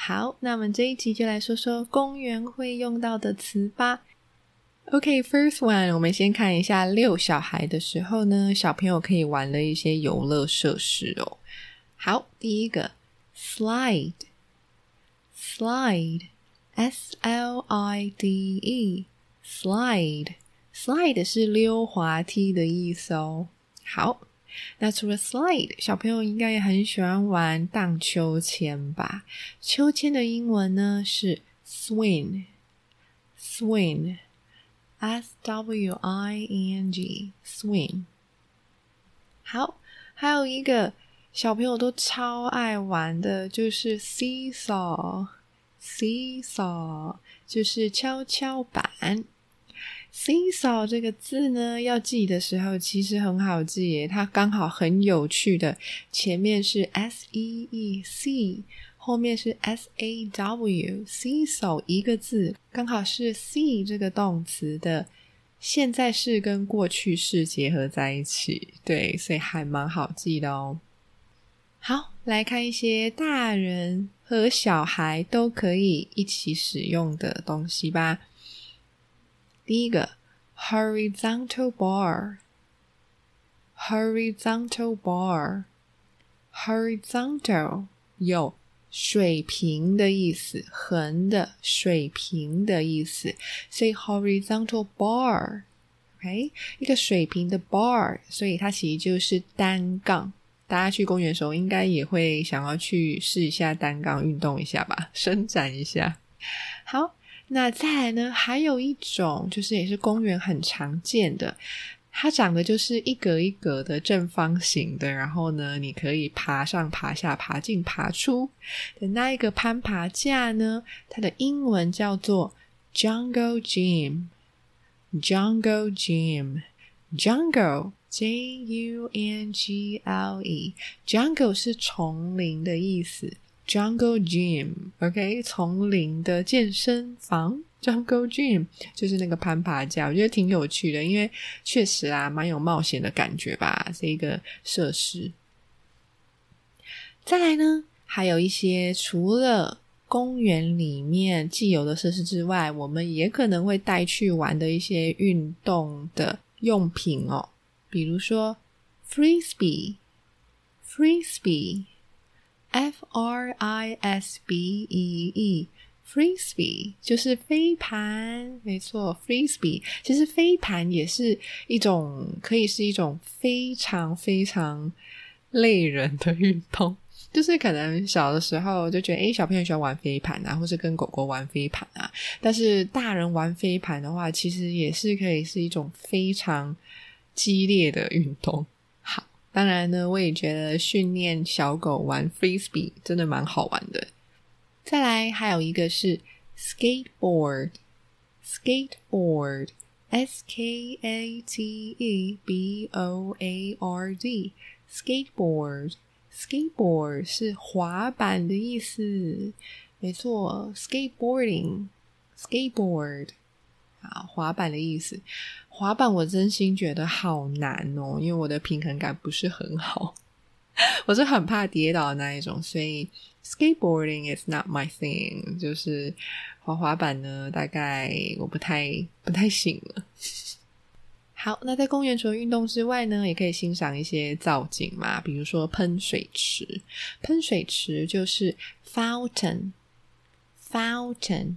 好，那我们这一集就来说说公园会用到的词吧。OK，first one，我们先看一下遛小孩的时候呢，小朋友可以玩的一些游乐设施哦。好，第一个，slide，slide，s l i d e，slide，slide 是溜滑梯的意思哦。好。那除了 slide，小朋友应该也很喜欢玩荡秋千吧？秋千的英文呢是 swing，swing，s w i n g，swing。好，还有一个小朋友都超爱玩的，就是 seesaw，seesaw 就是跷跷板。Seesaw 这个字呢，要记的时候其实很好记耶，它刚好很有趣的，前面是 s e e c，后面是 s a w，Seesaw 一个字刚好是 see 这个动词的现在式跟过去式结合在一起，对，所以还蛮好记的哦。好，来看一些大人和小孩都可以一起使用的东西吧。第一个 horizontal bar，horizontal bar，horizontal 有水平的意思，横的、水平的意思，所以 horizontal bar，OK，一个水平的 bar，所以它其实就是单杠。大家去公园的时候，应该也会想要去试一下单杠，运动一下吧，伸展一下。好。那再来呢？还有一种，就是也是公园很常见的，它长得就是一格一格的正方形的，然后呢，你可以爬上爬下、爬进爬出的那一个攀爬架呢，它的英文叫做 Jungle Gym，Jungle Gym，Jungle J U N G L E，Jungle 是丛林的意思。Jungle Gym，OK，丛林的健身房。Jungle Gym 就是那个攀爬架，我觉得挺有趣的，因为确实啊，蛮有冒险的感觉吧。这个设施。再来呢，还有一些除了公园里面既有的设施之外，我们也可能会带去玩的一些运动的用品哦，比如说 Frisbee，Frisbee。F R I S B E E，frisbee 就是飞盘，没错，frisbee 其实飞盘也是一种，可以是一种非常非常累人的运动。就是可能小的时候就觉得，诶，小朋友喜欢玩飞盘啊，或是跟狗狗玩飞盘啊。但是大人玩飞盘的话，其实也是可以是一种非常激烈的运动。当然呢，我也觉得训练小狗玩 frisbee 真的蛮好玩的。再来，还有一个是 skateboard，skateboard，s k a t e b o a r d，skateboard，skateboard 是滑板的意思。没错，skateboarding，skateboard。啊，滑板的意思，滑板我真心觉得好难哦，因为我的平衡感不是很好，我是很怕跌倒的那一种，所以 skateboarding is not my thing，就是滑滑板呢，大概我不太不太行了。好，那在公园除了运动之外呢，也可以欣赏一些造景嘛，比如说喷水池，喷水池就是 fountain，fountain。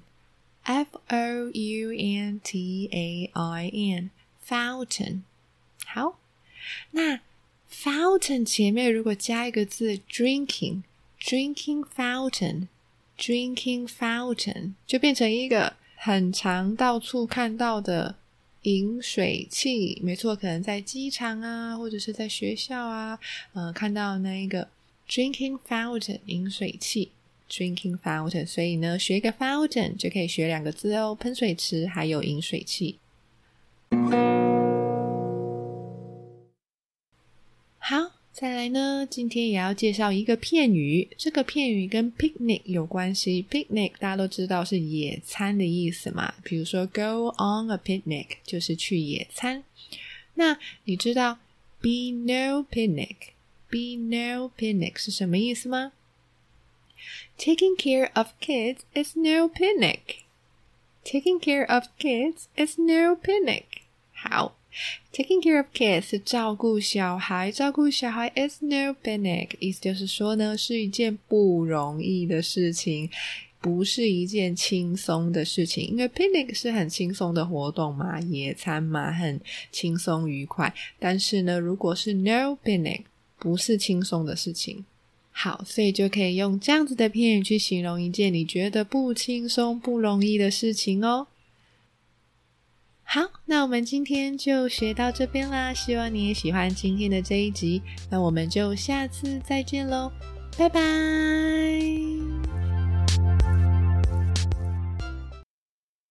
F O U N T A I N，fountain。好，那 fountain 前面如果加一个字 drinking，drinking fountain，drinking fountain 就变成一个很常到处看到的饮水器。没错，可能在机场啊，或者是在学校啊，呃，看到那一个 drinking fountain 饮水器。Drinking fountain，所以呢，学一个 fountain 就可以学两个字哦，喷水池还有饮水器。好，再来呢，今天也要介绍一个片语，这个片语跟 picnic 有关系。picnic 大家都知道是野餐的意思嘛，比如说 go on a picnic 就是去野餐。那你知道 be no picnic，be no picnic 是什么意思吗？Taking care of kids is no picnic. Taking care of kids is no picnic. 好，taking care of kids 是照顾小孩，照顾小孩 is no picnic，意思就是说呢，是一件不容易的事情，不是一件轻松的事情。因为 picnic 是很轻松的活动嘛，野餐嘛，很轻松愉快。但是呢，如果是 no picnic，不是轻松的事情。好，所以就可以用这样子的片语去形容一件你觉得不轻松、不容易的事情哦。好，那我们今天就学到这边啦。希望你也喜欢今天的这一集，那我们就下次再见喽，拜拜。